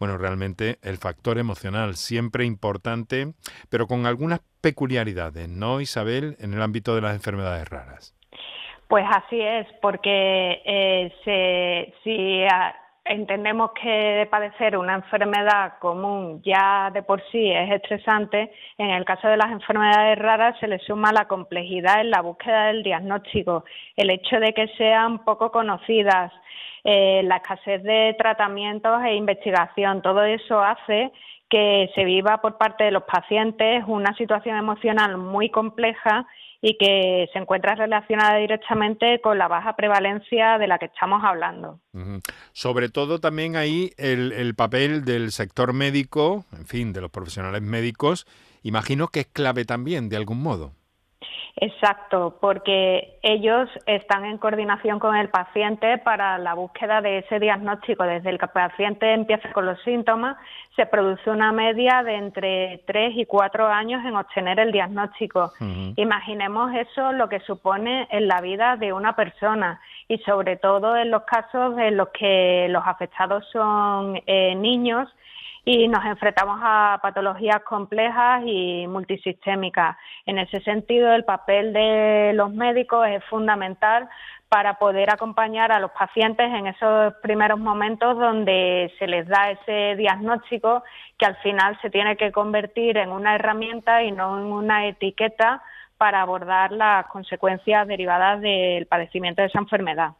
bueno, realmente el factor emocional siempre importante, pero con algunas peculiaridades, ¿no, Isabel, en el ámbito de las enfermedades raras? Pues así es, porque eh, se, si entendemos que padecer una enfermedad común ya de por sí es estresante, en el caso de las enfermedades raras se le suma la complejidad en la búsqueda del diagnóstico, el hecho de que sean poco conocidas, eh, la escasez de tratamientos e investigación, todo eso hace que se viva por parte de los pacientes una situación emocional muy compleja y que se encuentra relacionada directamente con la baja prevalencia de la que estamos hablando. Sobre todo también ahí el, el papel del sector médico, en fin, de los profesionales médicos, imagino que es clave también, de algún modo. Exacto, porque ellos están en coordinación con el paciente para la búsqueda de ese diagnóstico. Desde el que el paciente empieza con los síntomas, se produce una media de entre tres y cuatro años en obtener el diagnóstico. Imaginemos eso lo que supone en la vida de una persona y sobre todo en los casos en los que los afectados son eh, niños y nos enfrentamos a patologías complejas y multisistémicas. En ese sentido, el papel de los médicos es fundamental para poder acompañar a los pacientes en esos primeros momentos donde se les da ese diagnóstico que al final se tiene que convertir en una herramienta y no en una etiqueta para abordar las consecuencias derivadas del padecimiento de esa enfermedad.